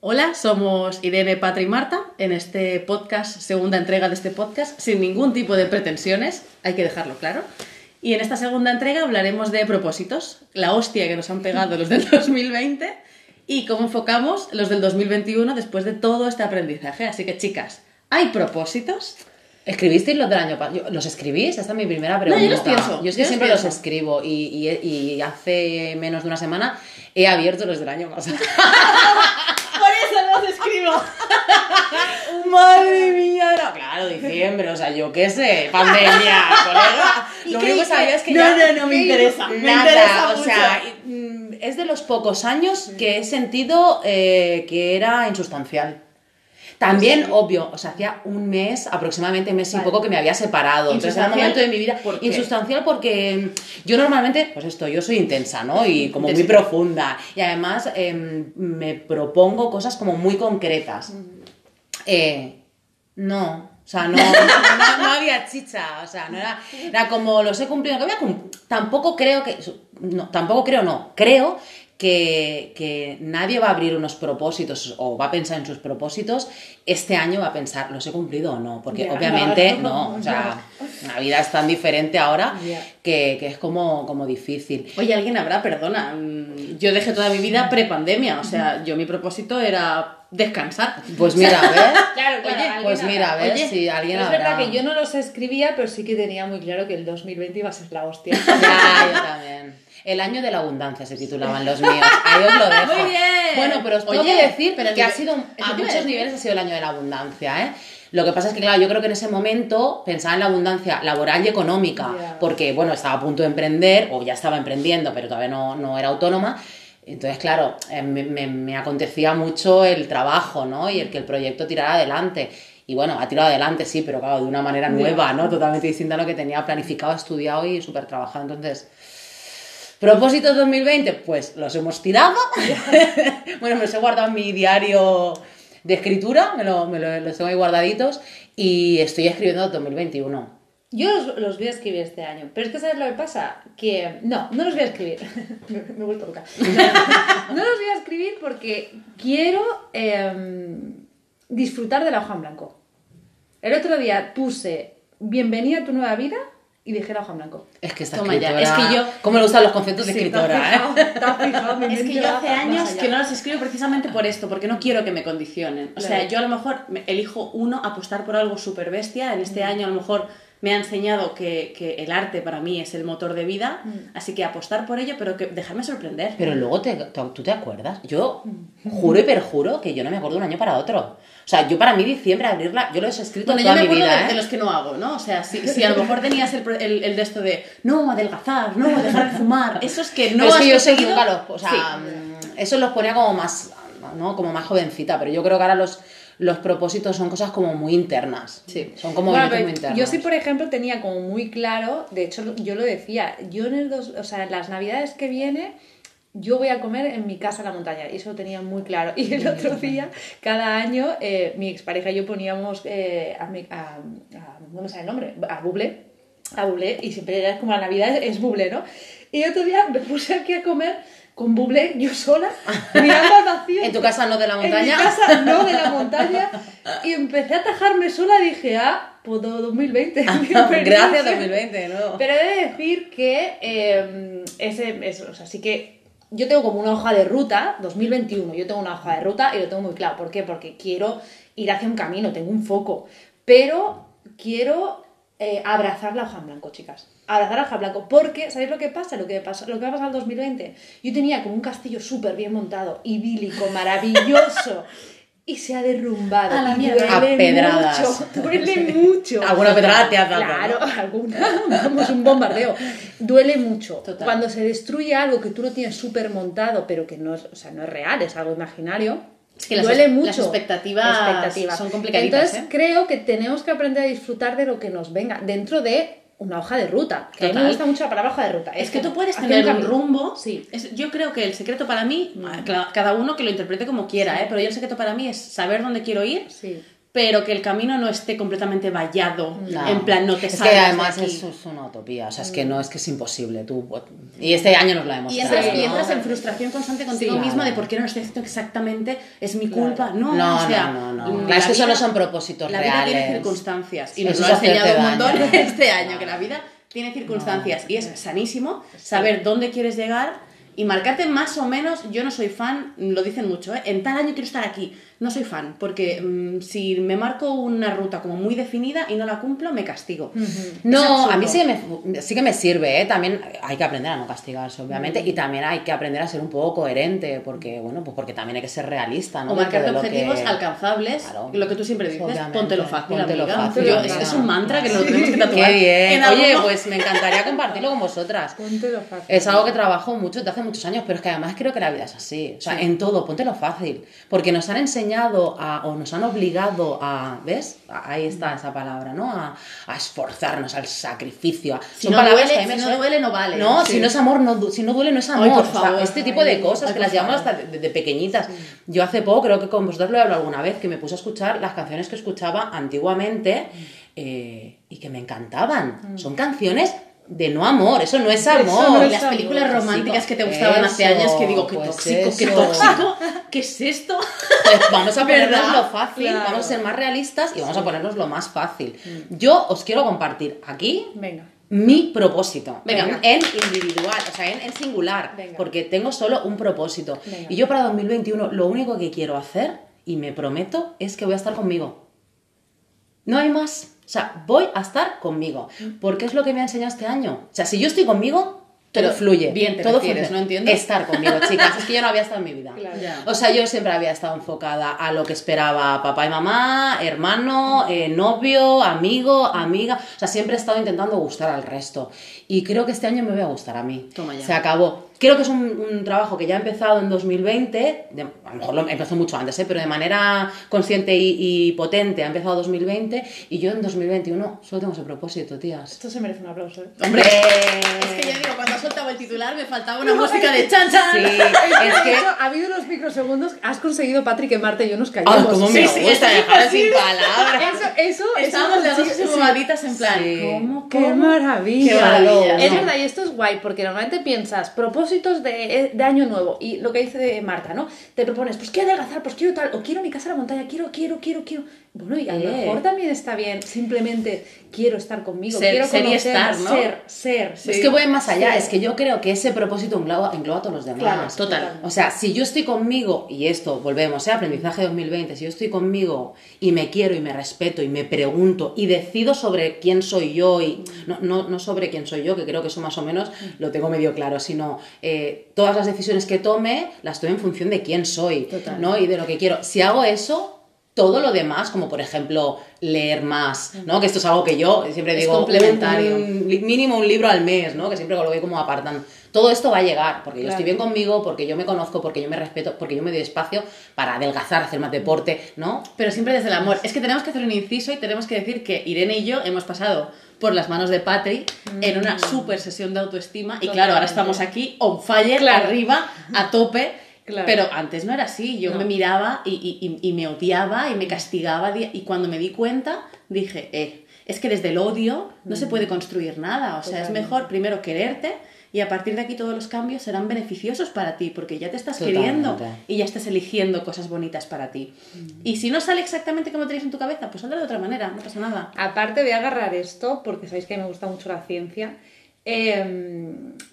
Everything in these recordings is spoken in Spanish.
Hola, somos Irene, Patra y Marta en este podcast, segunda entrega de este podcast, sin ningún tipo de pretensiones, hay que dejarlo claro. Y en esta segunda entrega hablaremos de propósitos, la hostia que nos han pegado los del 2020 y cómo enfocamos los del 2021 después de todo este aprendizaje. Así que chicas, ¿hay propósitos? ¿Escribisteis los del año pasado? ¿Los escribís? Esta es mi primera pregunta. yo los pienso, Yo es que siempre los escribo y, y- y hace menos de una semana he abierto los del año pasado. Escribo. ¡Madre mía! No, claro, diciembre, o sea, yo qué sé, pandemia, colega. ¿Y Lo único que sabía es que No, ya- no, no, me interesa, me Nada, interesa o sea, mm, es de los pocos años que he sentido eh, que era insustancial. También, obvio, o sea, hacía un mes, aproximadamente un mes y poco que me había separado. Entonces era un momento de mi vida insustancial porque yo normalmente, pues esto, yo soy intensa, ¿no? Y como muy profunda. Y además em, me propongo cosas como muy concretas. Eh, no, o sea, no, no, había chicha, o sea, no era, era como los he cumplido, que voy a cum- tampoco creo que, no, tampoco creo, no, creo que, que nadie va a abrir unos propósitos o va a pensar en sus propósitos, este año va a pensar, ¿los he cumplido o no? Porque Ya, obviamente no, no, o sea, la vida es tan diferente ahora Ya. que, que es como, como difícil. Oye, alguien habrá, perdona. mm, Yo dejé toda mi vida pre-pandemia, o sea, yo mi propósito era descansar. Pues mira, a ver. Claro, claro, Oye, Pues mira, a habrá. ver Oye, si alguien Es habrá. verdad que yo no los escribía, pero sí que tenía muy claro que el 2020 iba a ser la hostia. Ya, yo también. El año de la abundancia se titulaban los míos. Ahí os lo dejo. Muy bien. Bueno, pero os tengo Oye, que decir pero que ha sido, a muchos niveles ha sido el año de la abundancia, ¿eh? Lo que pasa es que, claro, yo creo que en ese momento pensaba en la abundancia laboral y económica, porque, bueno, estaba a punto de emprender, o ya estaba emprendiendo, pero todavía no, no era autónoma. Entonces, claro, eh, me, me- me acontecía mucho el trabajo, ¿no? Y el que el proyecto tirara adelante. Y bueno, ha tirado adelante, sí, pero claro, de una manera nueva, ¿no? Totalmente distinta a lo que tenía planificado, estudiado y súper trabajado. Entonces, ¿propósitos 2020? Pues los hemos tirado. bueno, me los he guardado en mi diario de escritura, me, lo, me lo- los tengo ahí guardaditos y estoy escribiendo 2021. Yo los, los voy a escribir este año, pero es que ¿sabes lo que pasa? Que no, no los voy a escribir. me, me he vuelto loca. No, no los voy a escribir porque quiero em, disfrutar de la hoja en blanco. El otro día puse bienvenida a tu nueva vida y dije la hoja en blanco. Es que esta Toma ya, es que yo- ¿Cómo me gustan los conceptos de Sí, escritora, ¿te has eh? fijado? Mi Es que yo hace años que no los escribo precisamente por esto, porque no quiero que me condicionen. O sea, Claro. yo a lo mejor me- elijo uno, apostar por algo súper bestia. En este año a lo mejor me ha enseñado que, que el arte para mí es el motor de vida, así que apostar por ello, pero que dejarme sorprender. Pero luego te, te- tú te acuerdas. Yo juro y perjuro que yo no me acuerdo de un año para otro. O sea, yo para mí diciembre abrirla, yo lo he escrito Bueno, yo toda me mi acuerdo vida, de, ¿eh? de los que no hago, ¿no? O sea, si, si a lo mejor tenías el, el, el de esto de no, adelgazar, no, dejar de fumar, esos que no Pero es que yo conseguido, nunca los, o sea, sí. mm, eso los ponía como más, ¿no? Como más jovencita, pero yo creo que ahora los, los propósitos son cosas como muy internas. Sí. Son como Bueno, muy internos. yo sí, por ejemplo, tenía como muy claro, de hecho yo lo decía, yo en el dos, o sea, en las navidades que viene yo voy a comer en mi casa en la montaña y eso lo tenía muy claro. Y el otro día, cada año, eh, mi expareja y yo poníamos eh, a, mi- a, a- no me sale el nombre, a Buble, a Buble, y siempre era como la Navidad es, es Buble, ¿no? Y otro día me puse aquí a comer con Buble yo sola, mirando al vacío. En tu casa no de la En montaña. mi casa, no, de la montaña. Y empecé a tajarme sola y dije, ah, pues do- 2020. Gracias 2020, ¿no? Pero he de decir que eh, ese, es- o sea, sí que yo tengo como una hoja de ruta, 2021, yo tengo una hoja de ruta y lo tengo muy claro. ¿Por qué? Porque quiero ir hacia un camino, tengo un foco. Pero quiero eh, abrazar la hoja en blanco, chicas. Abrazar la hoja en blanco. Porque, ¿sabéis lo que pasa? Lo que, pasa, lo que va a pasar en 2020. Yo tenía como un castillo súper bien montado, idílico, maravilloso. Y se ha derrumbado. A la y mierda. duele A pedradas. mucho, duele mucho. Alguna pedrada te has dado, Claro, ¿no? alguna. Vamos, un bombardeo. Duele mucho. Total. Cuando se destruye algo que tú no tienes súper montado, pero que no es, o sea, no es real, es algo imaginario. Es que duele mucho. las expectativas son complicaditas, Entonces, ¿eh? creo que tenemos que aprender a disfrutar de lo que nos venga dentro de una hoja de ruta. Que a mí me gusta mucho la palabra hoja de ruta. Es que tú puedes tener un rumbo. Sí. Es- yo creo que el secreto para mí, cla- cada uno que lo interprete como quiera, ¿eh? pero yo el secreto para mí es saber dónde quiero ir, Sí. Pero que el camino no esté completamente vallado, No. en plan no te es salgas que de además aquí. eso es una utopía, o sea, es que no, es que es imposible. Tú, y este año nos lo hemos Y entras, y entras ¿no? en frustración constante contigo Sí, misma claro. de por qué no lo estoy haciendo exactamente, es mi Claro. culpa. No, No, o sea, no, no, no. Claro, la es que eso no son propósitos La vida tiene reales. circunstancias y nos lo es ha enseñado un montón daño. este año, que la vida tiene circunstancias y es sanísimo saber dónde quieres llegar y marcarte más o menos, yo no soy fan, lo dicen mucho, ¿eh? en tal año quiero estar aquí, no soy fan, porque mm, si me marco una ruta como muy definida y no la cumplo, me castigo. No, a mí sí que, me, sí que me sirve, ¿eh? También hay que aprender a no castigarse, obviamente, y también hay que aprender a ser un poco coherente, porque, bueno, pues porque también hay que ser realista, ¿no? O marcarte objetivos que- alcanzables, Claro. lo que tú siempre dices, Obviamente. póntelo fácil, Póntelo amiga. fácil, Yo- es, es un mantra que nos lo tenemos que tatuar. Qué bien. Oye, pues me encantaría compartirlo con vosotras. Póntelo fácil. Es algo que trabajo mucho desde hace muchos años, pero es que además creo que la vida es así. O sea, en todo, póntelo fácil. Porque nos han enseñado a, o nos han obligado a, ¿ves? Ahí está esa palabra, ¿no? A, a esforzarnos, al sacrificio. a- Si no duele- si no duele, no vale. No, Sí. si no es amor, no, si no duele, no es amor. Ay, por O sea, favor. este tipo de cosas ay, que las llevamos favor. hasta de, de pequeñitas. Yo hace poco, creo que con vosotros lo he hablado alguna vez, que me puse a escuchar las canciones que escuchaba antiguamente eh, y que me encantaban. Son canciones de no amor, eso no es amor. no Y es las películas románticas que te gustaban hace años que digo, qué pues tóxico, qué eso. tóxico, ¿qué es esto? Pues vamos a ponernos lo fácil, Claro. vamos a ser más realistas y vamos a ponernos lo más fácil. Yo os quiero compartir aquí Venga. mi propósito. Venga. En, individual, o sea, en, en singular. Venga. Porque tengo solo un propósito. Y yo para 2021 lo único que quiero hacer, y me prometo, es que voy a estar conmigo. No hay más. O sea, voy a estar conmigo. Porque es lo que me ha enseñado este año. O sea, si yo estoy conmigo, todo Pero fluye. bien te todo refieres, fluye. ¿no entiendo? Estar conmigo, chicas. Es que yo no había estado en mi vida. Claro. Ya. O sea, yo siempre había estado enfocada a lo que esperaba papá y mamá, hermano, eh, novio, amigo, amiga. O sea, siempre he estado intentando gustar al resto. Y creo que este año me voy a gustar a mí. Toma ya. Se acabó. Creo que es un, un trabajo que ya ha empezado en 2020. de- a lo mejor lo empezó mucho antes, ¿eh? pero de manera consciente y, y potente ha empezado 2020. Y yo en 2021 solo tengo ese propósito, tías. Esto se merece un aplauso, ¿eh? Hombre, es que ya digo, cuando soltaba el titular me faltaba una música de chan chan. Sí, es que. Eso, ha habido unos microsegundos, has conseguido, Patrick, que Marta y yo nos callemos. ¡Ay, cómo me Sí, gusta sí, dejar sin palabras! Eso, eso, Estábamos las dos sí, sí. fumaditas en plan, Sí. ¿cómo, ¡Qué cómo? maravilla! Qué Es ¿no? verdad, y esto es guay, porque normalmente piensas propósitos de, de año nuevo, y lo que dice Marta, ¿no? Te propones, pues quiero adelgazar, pues quiero tal, o quiero mi casa a la montaña, quiero, quiero, quiero, quiero. Bueno, y a lo mejor también está bien, simplemente quiero estar conmigo, Ser- quiero ser y conocer, estar, ¿no? ser, ser. Es que voy más allá, Sí. es que yo creo que ese propósito engloba, engloba a todos los demás. Claro, Total. O sea, si yo estoy conmigo, y esto, volvemos, ¿eh? aprendizaje 2020, si yo estoy conmigo y me quiero y me respeto y me pregunto y decido sobre quién soy yo y no, no, no sobre quién soy yo, que creo que eso más o menos lo tengo medio claro, sino eh, todas las decisiones que tome las tomo en función de quién soy Total. ¿no? y de lo que quiero. Si hago eso... Todo lo demás, como por ejemplo leer más, ¿no? Que esto es algo que yo siempre Es digo, complementario. un- mínimo un libro al mes, ¿no? Que siempre lo voy como apartando. Todo esto va a llegar, porque yo estoy bien conmigo, porque yo me conozco, porque yo me respeto, porque yo me doy espacio para adelgazar, hacer más deporte, ¿no? Pero siempre desde el amor. Es que tenemos que hacer un inciso y tenemos que decir que Irene y yo hemos pasado por las manos de Patri en una super sesión de autoestima. Y claro, ahora estamos aquí on fire, Claro. arriba, a tope. Claro. Pero antes no era así. Yo No. me miraba y, y- me odiaba y me castigaba. Y cuando me di cuenta, dije, eh, es que desde el odio no se puede construir nada. O sea, es mejor primero quererte. Y a partir de aquí todos los cambios serán beneficiosos para ti, porque ya te estás Totalmente. queriendo y ya estás eligiendo cosas bonitas para ti. Y si no sale exactamente como tenéis en tu cabeza, pues saldrá de otra manera, no pasa nada. Aparte voy a agarrar esto, porque sabéis que me gusta mucho la ciencia. Eh,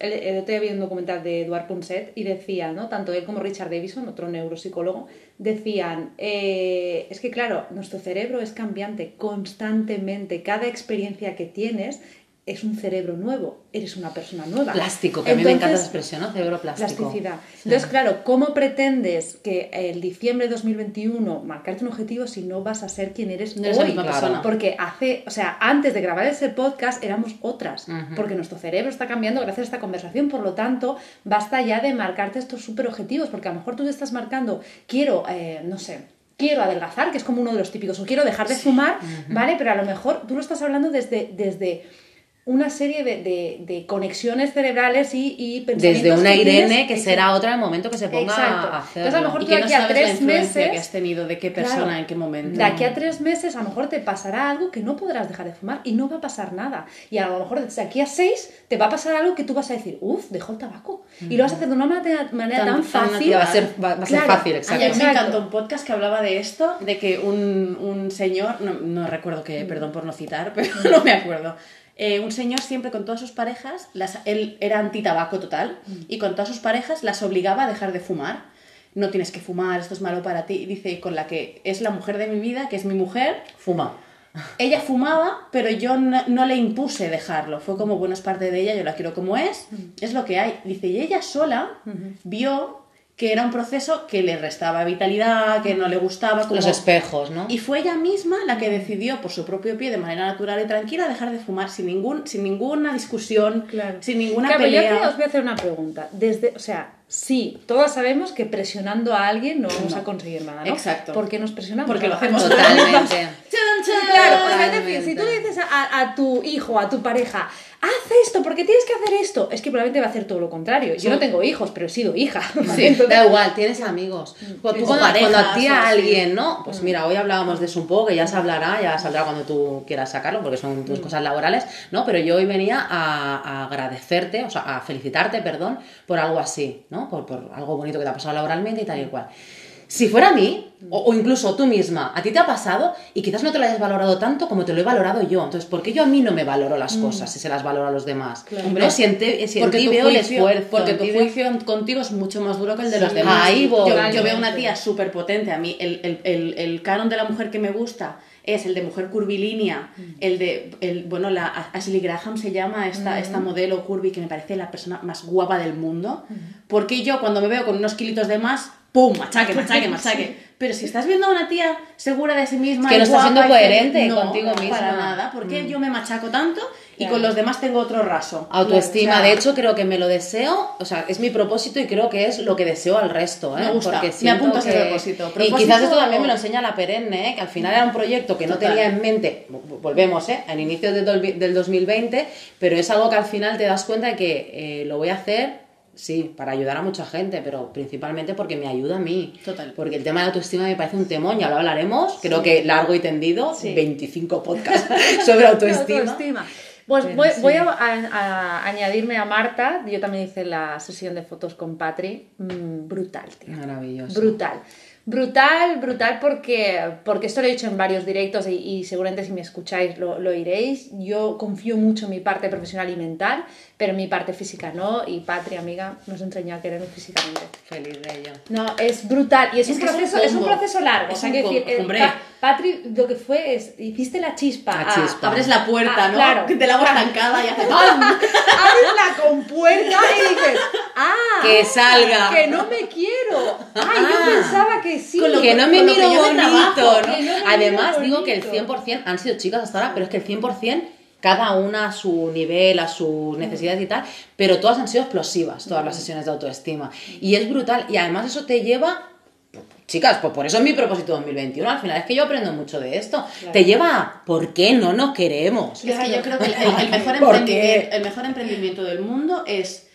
el, otro día vi un documental de Eduard Punset y decía, ¿no? Tanto él como Richard Davison, otro neuropsicólogo, decían, eh, es que claro, nuestro cerebro es cambiante constantemente. Cada experiencia que tienes es un cerebro nuevo, eres una persona nueva. Plástico, que a mí me encanta esa Entonces, expresión, ¿no? Cerebro plástico. Plasticidad. Sí. Entonces, claro, ¿cómo pretendes que el diciembre de 2021 marcarte un objetivo si no vas a ser quien eres No eres la hoy? misma claro. persona. Porque hace, o sea, antes de grabar ese podcast éramos otras, porque nuestro cerebro está cambiando gracias a esta conversación, por lo tanto, basta ya de marcarte estos super objetivos, porque a lo mejor tú te estás marcando, quiero, eh, no sé, quiero adelgazar, que es como uno de los típicos, o quiero dejar de fumar, ¿vale? Pero a lo mejor tú lo estás hablando desde, desde una serie de, de- de conexiones cerebrales y, y pensamientos Desde una que Irene que será otra en el momento que se ponga Exacto. a hacerlo. Entonces, a lo mejor tú que de no aquí a tres meses- que has tenido, de qué persona, Claro. en qué momento. De aquí a tres meses a lo mejor te pasará algo que no podrás dejar de fumar y no va a pasar nada. Y a lo mejor desde aquí a seis te va a pasar algo que tú vas a decir, uff, dejo el tabaco. Y lo vas a hacer de una manera, manera Tan- tan, fácil. va a ser, va, va a ser Claro. fácil, exacto. a mí me encantó un podcast que hablaba de esto, de que un, un señor, no, no recuerdo qué, perdón por no citar, pero no me acuerdo. Eh, un señor siempre con todas sus parejas, las, él era anti-tabaco total, y con todas sus parejas las obligaba a dejar de fumar. No tienes que fumar, esto es malo para ti. Y dice, y con la que es la mujer de mi vida, que es mi mujer, Fuma. ella fumaba, pero yo no, no le impuse dejarlo. Fue como, bueno, es parte de ella, yo la quiero como es, es lo que hay. Dice, y ella sola vio que era un proceso que le restaba vitalidad, que no le gustaba. Como... Los espejos, ¿no? Y fue ella misma la que decidió, por su propio pie, de manera natural y tranquila, dejar de fumar sin, ningún, sin ninguna discusión, Claro. sin ninguna Claro, yo pelea. aquí os voy a hacer una pregunta. Desde, o sea, sí, todas sabemos que presionando a alguien no vamos No. a conseguir nada, ¿no? Exacto. ¿Por qué nos presionamos? Porque lo hacemos Totalmente. Claro, pues si tú le dices a, a tu hijo, a tu pareja, haz esto, porque tienes que hacer esto, es que probablemente va a hacer todo lo contrario. Yo Sí. no tengo hijos, pero he sido hija. Sí, Entonces- da igual, tienes amigos. Cuando, tú O cuando, cuando a ti alguien, ¿no? Pues mira, hoy hablábamos de eso un poco, que ya se hablará, ya saldrá cuando tú quieras sacarlo, porque son tus cosas laborales, ¿no? Pero yo hoy venía a, a agradecerte, o sea, a felicitarte, perdón, por algo así, ¿no? Por, por algo bonito que te ha pasado laboralmente y tal y cual. Si fuera a mí, o, o incluso tú misma, a ti te ha pasado y quizás no te lo hayas valorado tanto como te lo he valorado yo. Entonces, ¿por qué yo a mí no me valoro las cosas si se las valoro a los demás? Claro. ¿No? Si en, te- si en porque ti veo el juicio, esfuerzo. porque tu juicio contigo es mucho más duro que el de Sí. los demás. Ahí voy. Yo, yo veo una tía súper potente. A mí, el, el, el, el canon de la mujer que me gusta es el de mujer curvilínea, el de, el, bueno, la Ashley Graham se llama esta, esta modelo curvy que me parece la persona más guapa del mundo. Porque yo cuando me veo con unos kilitos de más, ¡pum! Machaque, machaque, machaque. Pero si estás viendo a una tía segura de sí misma, Es que no estás siendo que- coherente no, contigo no, misma. Para nada, porque yo me machaco tanto y Claro. con los demás tengo otro raso. Autoestima, Claro, o sea, de hecho creo que me lo deseo, o sea, es mi propósito y creo que es lo que deseo al resto, ¿eh? Me gusta, Porque me apunto a ese que- propósito. Y quizás esto también me lo enseña la perenne, ¿eh? que al final era un proyecto que no Total. tenía en mente, vo- volvemos, ¿eh? Al inicio del 2020, pero es algo que al final te das cuenta de que eh, lo voy a hacer, sí, para ayudar a mucha gente, pero principalmente porque me ayuda a mí. Total. Porque el tema de autoestima me parece un temón, ya lo hablaremos, creo que largo y tendido, Sí. 25 podcasts sobre autoestima. Autoestima. Pues Pero voy, sí. voy a, a- a añadirme a Marta. Yo también hice la sesión de fotos con Patri. Mm, brutal, tío. Maravilloso. Brutal. Brutal, brutal porque, porque esto lo he dicho en varios directos y, y seguramente si me escucháis lo, lo oiréis. Yo confío mucho en mi parte profesional y mental, pero mi parte física no. Y Patri, amiga, nos enseñó a querernos físicamente. Feliz de ello. No, es brutal y es, Es un que es un proceso, es un proceso largo. Es o sea, un que decir, eh, hombre. Pa- Patri, lo que fue es, hiciste la chispa. La a- chispa. Abres la puerta, Ah, ¿no? claro. Te la hago estancada y hace ¡pam! abres la compuerta y dices, ¡ah! Que salga. Que no me quiero. ¡Ay, Ah. yo pensaba que sí! Con lo que no me miro bonito, trabajo, ¿no? Además, digo que el bonito. 100% han sido chicas hasta ahora, pero es que el 100% cada una a su nivel, a sus necesidades y tal, pero todas han sido explosivas, todas las sesiones de autoestima. Y es brutal, y además eso te lleva... Chicas, pues por eso es mi propósito 2021. Al final es que yo aprendo mucho de esto. Te lleva a ¿por qué no nos queremos? Es que yo creo que el, el- el mejor ¿Por emprendimiento, el mejor emprendimiento del mundo es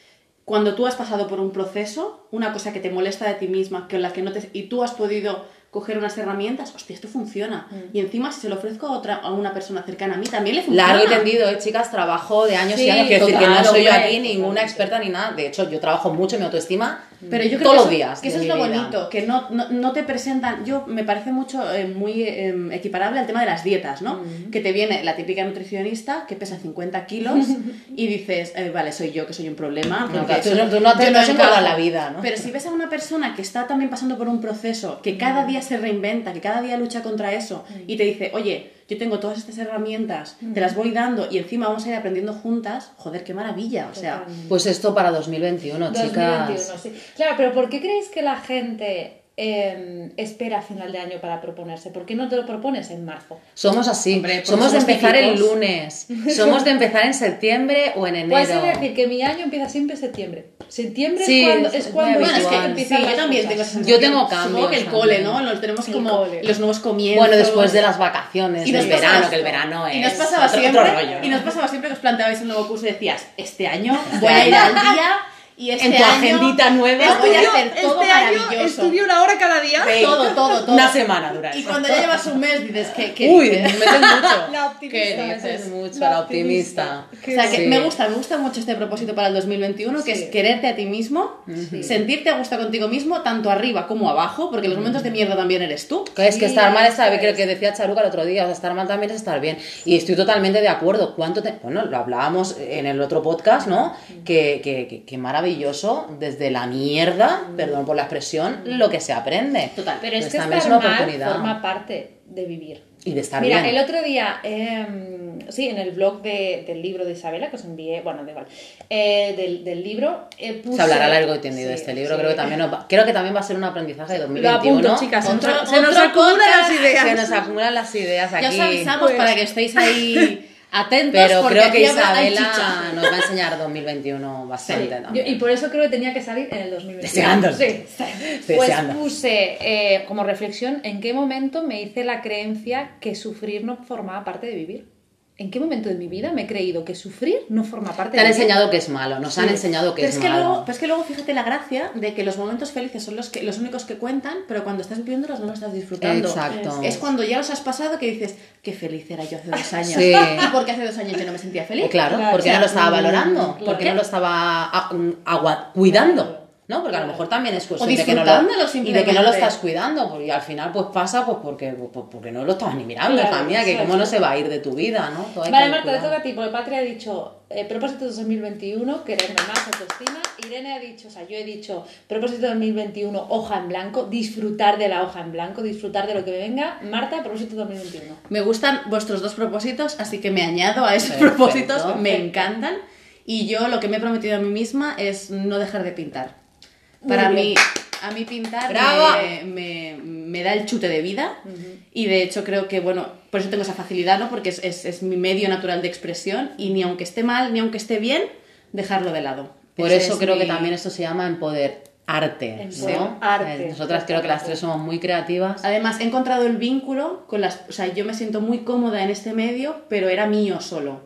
cuando tú has pasado por un proceso, una cosa que te molesta de ti misma, que la que no te, y tú has podido coger unas herramientas, hostia, esto funciona. Mm. Y encima, si se lo ofrezco a otra, a una persona cercana a mí, también le funciona. Largo y tendido, ¿eh, chicas, trabajo de años Sí, y años. Quiero decir que no soy yo aquí ninguna experta ni nada. De hecho, yo trabajo mucho en mi autoestima Pero yo creo todos que los eso, días. que eso es lo vida. bonito, que no, no, no te presentan. Yo me parece mucho eh, muy eh, equiparable al tema de las dietas, ¿no? Que te viene la típica nutricionista que pesa 50 kilos y dices, eh, vale, soy yo que soy un problema. No, tú eso- no- tú no te- no la vida, ¿no? Pero si ves a una persona que está también pasando por un proceso, que cada día se reinventa, que cada día lucha contra eso y te dice, oye, yo tengo todas estas herramientas, te las voy dando y encima vamos a ir aprendiendo juntas, joder, qué maravilla. O sea, Pues esto para 2021, chicas. 2021, sí. Claro, pero ¿por qué creéis que la gente eh, espera a final de año para proponerse? ¿Por qué no te lo propones en marzo? Somos así. Hombre, porque somos de somos empezar el típicos. lunes. Somos de empezar en septiembre o en enero. Puedes decir que mi año empieza siempre en septiembre. Septiembre Sí, es cuando, es es cuando Bueno, es que empiezan sí, yo también cosas. tengo esa Yo tengo Supongo cambios que el cole, ¿no? Los tenemos El como cole. los nuevos comienzos. Bueno, después de las vacaciones Y del verano, esto. que el verano es Y nos pasaba otro, siempre, otro rollo. y nos pasaba siempre que os planteabais un nuevo curso y decías, este año voy a ir al día y este En tu año agendita nueva. lo voy a Estudio- hacer todo este año maravilloso. estudio una hora cada día. Sí. Todo, todo, todo. Una semana dura Y cuando ya llevas un mes dices, ¿qué, qué Uy, dices? me metes mucho. La optimista. ¿Qué esa dices es. mucho? La optimista. O sea, que Sí. me gusta, me gusta mucho este propósito para el 2021, que Sí. es quererte a ti mismo, sentirte a gusto contigo mismo, tanto arriba como abajo, porque los momentos de mierda también eres tú. Que es que estar mal está creo que decía Charuca el otro día, o sea, estar mal también es estar bien. Y estoy totalmente de acuerdo. ¿Cuánto te- Bueno, lo hablábamos en el otro podcast, ¿no? Que, que, que- que maravilloso, desde la mierda, perdón por la expresión, lo que se aprende. Total. Pero es Pues que estar es una mal oportunidad. forma parte de vivir. Y de estar Mira, bien. el otro día, eh, sí, en el blog de- del libro de Isabela, que os envié, bueno, da igual, eh, del, del libro, eh, puse... Se hablará largo y tendido de Sí, este libro, sí. creo que también nos va- creo que también va a ser un aprendizaje de Lo 2021. apunto, chicas, se nos, Otro- se nos otro acumulan las ideas. Se nos acumulan las ideas aquí. Ya os avisamos Pues- para que estéis ahí atentos, Pero porque creo que Isabela nos va a enseñar 2021 bastante Sí, yo- y por eso creo que tenía que salir en el 2021. Deseándolo. Sí. Estoy Pues deseando. puse eh, como reflexión en qué momento me hice la creencia que sufrir no formaba parte de vivir. ¿En qué momento de mi vida me he creído que sufrir no forma parte Te han de enseñado que es malo, nos han enseñado que Pero es, es que, malo. luego, pero es que luego fíjate la gracia de que los momentos felices son los, que, los únicos que cuentan, pero cuando estás viviéndolos no los estás disfrutando. Exacto. Es cuando ya los has pasado que dices, qué feliz era yo hace dos años. Sí. ¿Y por qué hace dos años yo no me sentía feliz? Claro, Claro, porque o sea, no lo estaba valorando, claro. porque no lo estaba a- mm, cuidando. ¿No? Porque a lo mejor también es cuestión de que no lo, y de que no lo estás cuidando, porque- y al final pues pasa pues porque, pues, porque no lo estabas ni mirando Claro, que cómo no se va a ir de tu vida, ¿no? Todo Vale, Marta, te toca a ti, porque Patria ha dicho eh, propósito 2021, quererme más, autoestima. Irene ha dicho, o sea, yo he dicho propósito 2021, hoja en blanco, disfrutar de la hoja en blanco, disfrutar de lo que me venga. Marta, propósito 2021. Me gustan vuestros dos propósitos, así que me añado a esos Perfecto. propósitos, me encantan. Y yo lo que me he prometido a mí misma es no dejar de pintar. Para mí, a mí pintar me, me- me da el chute de vida. Y de hecho creo que, bueno, por eso tengo esa facilidad, ¿no? Porque es, es- es mi medio natural de expresión y ni aunque esté mal, ni aunque esté bien, dejarlo de lado. Por Ese eso es creo que también esto se llama empoder arte, ¿no? arte. Nosotras creo que las tres somos muy creativas. Además, he encontrado el vínculo con las... O sea, yo me siento muy cómoda en este medio, pero era mío solo.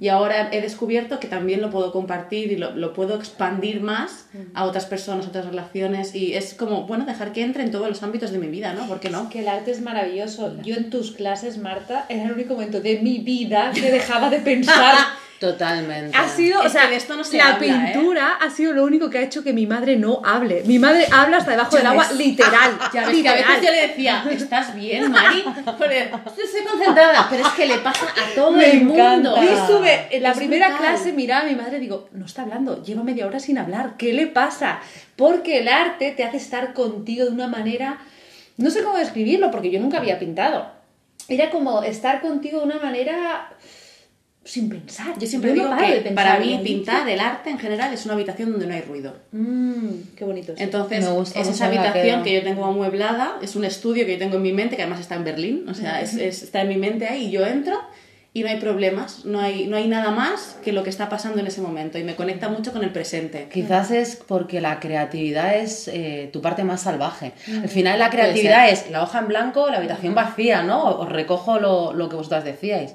Y ahora he descubierto que también lo puedo compartir y lo, lo puedo expandir más a otras personas, otras relaciones. Y es como, bueno, dejar que entre en todos los ámbitos de mi vida, ¿no? ¿Por qué no? Que el arte es maravilloso. Yo en tus clases, Marta, era el único momento de mi vida que dejaba de pensar. Totalmente. Ha sido, Es o sea, de esto no se la habla, ¿eh? pintura ha sido lo único que ha hecho que mi madre no hable. Mi madre habla hasta debajo del agua, literal. Ya ves que a veces yo le decía, ¿estás bien, Mari? Porque estoy concentrada, pero es que le pasa a todo Me el mundo. encanta. Y sube, en la Es primera brutal. clase miraba a mi madre y digo, no está hablando, lleva media hora sin hablar, ¿qué le pasa? Porque el arte te hace estar contigo de una manera, no sé cómo describirlo, porque yo nunca había pintado. Era como estar contigo de una manera sin pensar. Yo siempre no digo paro de que pensar para mí pintar, el arte en general, es una habitación donde no hay ruido. Mm, qué bonito. eso. Entonces, Me gusta es esa habitación que yo tengo amueblada, es un estudio que yo tengo en mi mente, que además está en Berlín, o sea, es- es- está en mi mente ahí, y yo entro y no hay problemas, no hay, no hay nada más que lo que está pasando en ese momento, y me conecta mucho con el presente. Quizás es porque la creatividad es eh, tu parte más salvaje. Mm. Al final la creatividad es la hoja en blanco, la habitación vacía, ¿no? Os recojo lo, lo que vosotras decíais.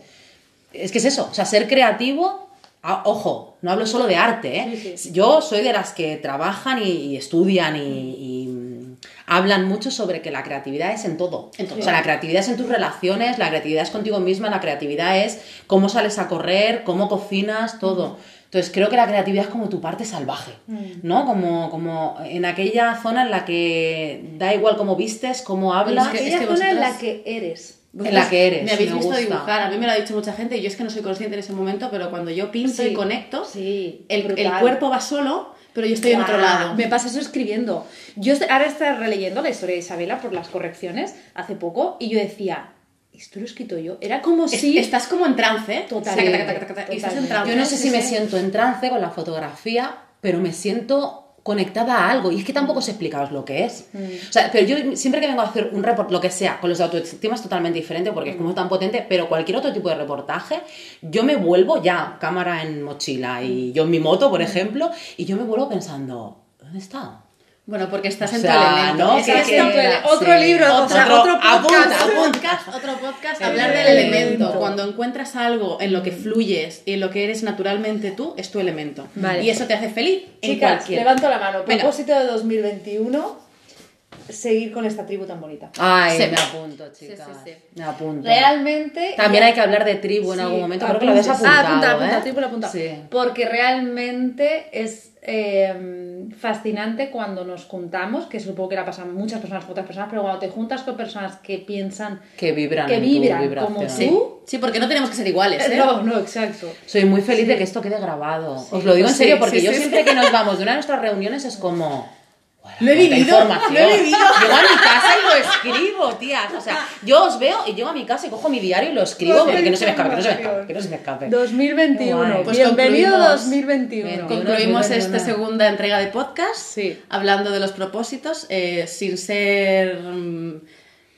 Es que es eso, o sea, ser creativo, ojo, no hablo solo de arte, ¿eh? Sí, sí. Yo soy de las que trabajan y, y estudian y, y, mm, hablan mucho sobre que la creatividad es en todo. En todo. O sea, la creatividad es en tus relaciones, la creatividad es contigo misma, la creatividad es cómo sales a correr, cómo cocinas, todo. Entonces creo que la creatividad es como tu parte salvaje, ¿no? Como, como en aquella zona en la que da igual cómo vistes, cómo hablas. que- Aquella es que zona en la que eres. En la que eres, Me habéis me visto gusta. dibujar, a mí me lo ha dicho mucha gente, y yo es que no soy consciente en ese momento, pero cuando yo pinto Sí. y conecto, Sí, el, cuerpo va solo, pero yo estoy en otro lado. Me pasa eso escribiendo. Yo ahora estaba releyendo la historia de Isabela por las correcciones hace poco y yo decía, ¿esto lo he escrito yo? Era como si... Estás como en trance, ¿eh? Total. Taca, taca, taca, taca, taca, y estás en Totalmente. trance. Yo no sé si me siento en trance con la fotografía, pero me siento conectada a algo y es que tampoco sé explicaros lo que es. O sea, pero yo siempre que vengo a hacer un reportaje, lo que sea, con los de autoestima es totalmente diferente porque es como tan potente, pero cualquier otro tipo de reportaje, yo me vuelvo ya, cámara en mochila y yo en mi moto, por ejemplo, y yo me vuelvo pensando, ¿dónde está? Bueno, porque estás O en sea, tu elemento. ¿no? Es Que- que que- esto- otro libro, o sea, otro- otro podcast. apunta, Otro podcast, otro podcast, El hablar del elemento. elemento. Cuando encuentras algo en lo que fluyes y en lo que eres naturalmente tú, es tu elemento. Vale. Y eso te hace feliz en Chicas, cualquier. levanto la mano. Venga. Propósito de 2021, seguir con esta tribu tan bonita. Ay, Sí. me apunto, chicas. sí, sí. Me apunto. Realmente... También hay que hablar de tribu en Sí, algún momento. Creo que lo habías apuntado. Ah, apunta, apunta, ¿eh? tribu lo apunta. Sí. Porque realmente es eh, fascinante cuando nos juntamos, que supongo que la pasan muchas personas con otras personas, pero cuando te juntas con personas que piensan Que vibran. que vibran como Sí. tú. sí, porque no tenemos que ser iguales, ¿eh? No, no, exacto. Soy muy feliz de que esto quede grabado. Os lo digo en serio porque sí, yo sí, siempre que nos vamos de una de nuestras reuniones es como. "Buah, Lo he vivido, información". lo he vivido. Llego a mi casa y lo escribo, tías. O sea, yo os veo y llego a mi casa y cojo mi diario y lo escribo porque que no se me escape, que no se me escape, que no se me escape. 2021. Guay. Pues Bienvenido concluimos- 2021. Bien, Concluimos 2021. esta segunda entrega de podcast Sí. hablando de los propósitos, eh, sin ser mm,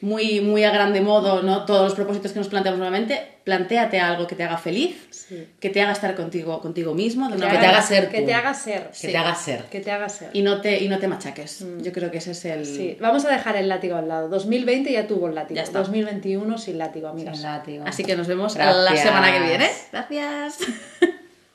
muy, muy a grande modo, ¿no? Todos los propósitos que nos planteamos nuevamente, plantéate algo que te haga feliz, Sí. que te haga estar contigo, contigo mismo, de una Que te haga ser Que te haga ser. Que te haga ser. Que te haga ser. y no te, y no te machaques. Yo creo que ese es el... Sí, vamos a dejar el látigo al lado. 2020 ya tuvo el látigo. Ya está. 2021 sin látigo, amigas. Sin látigo. Así que nos vemos la semana que viene. Gracias.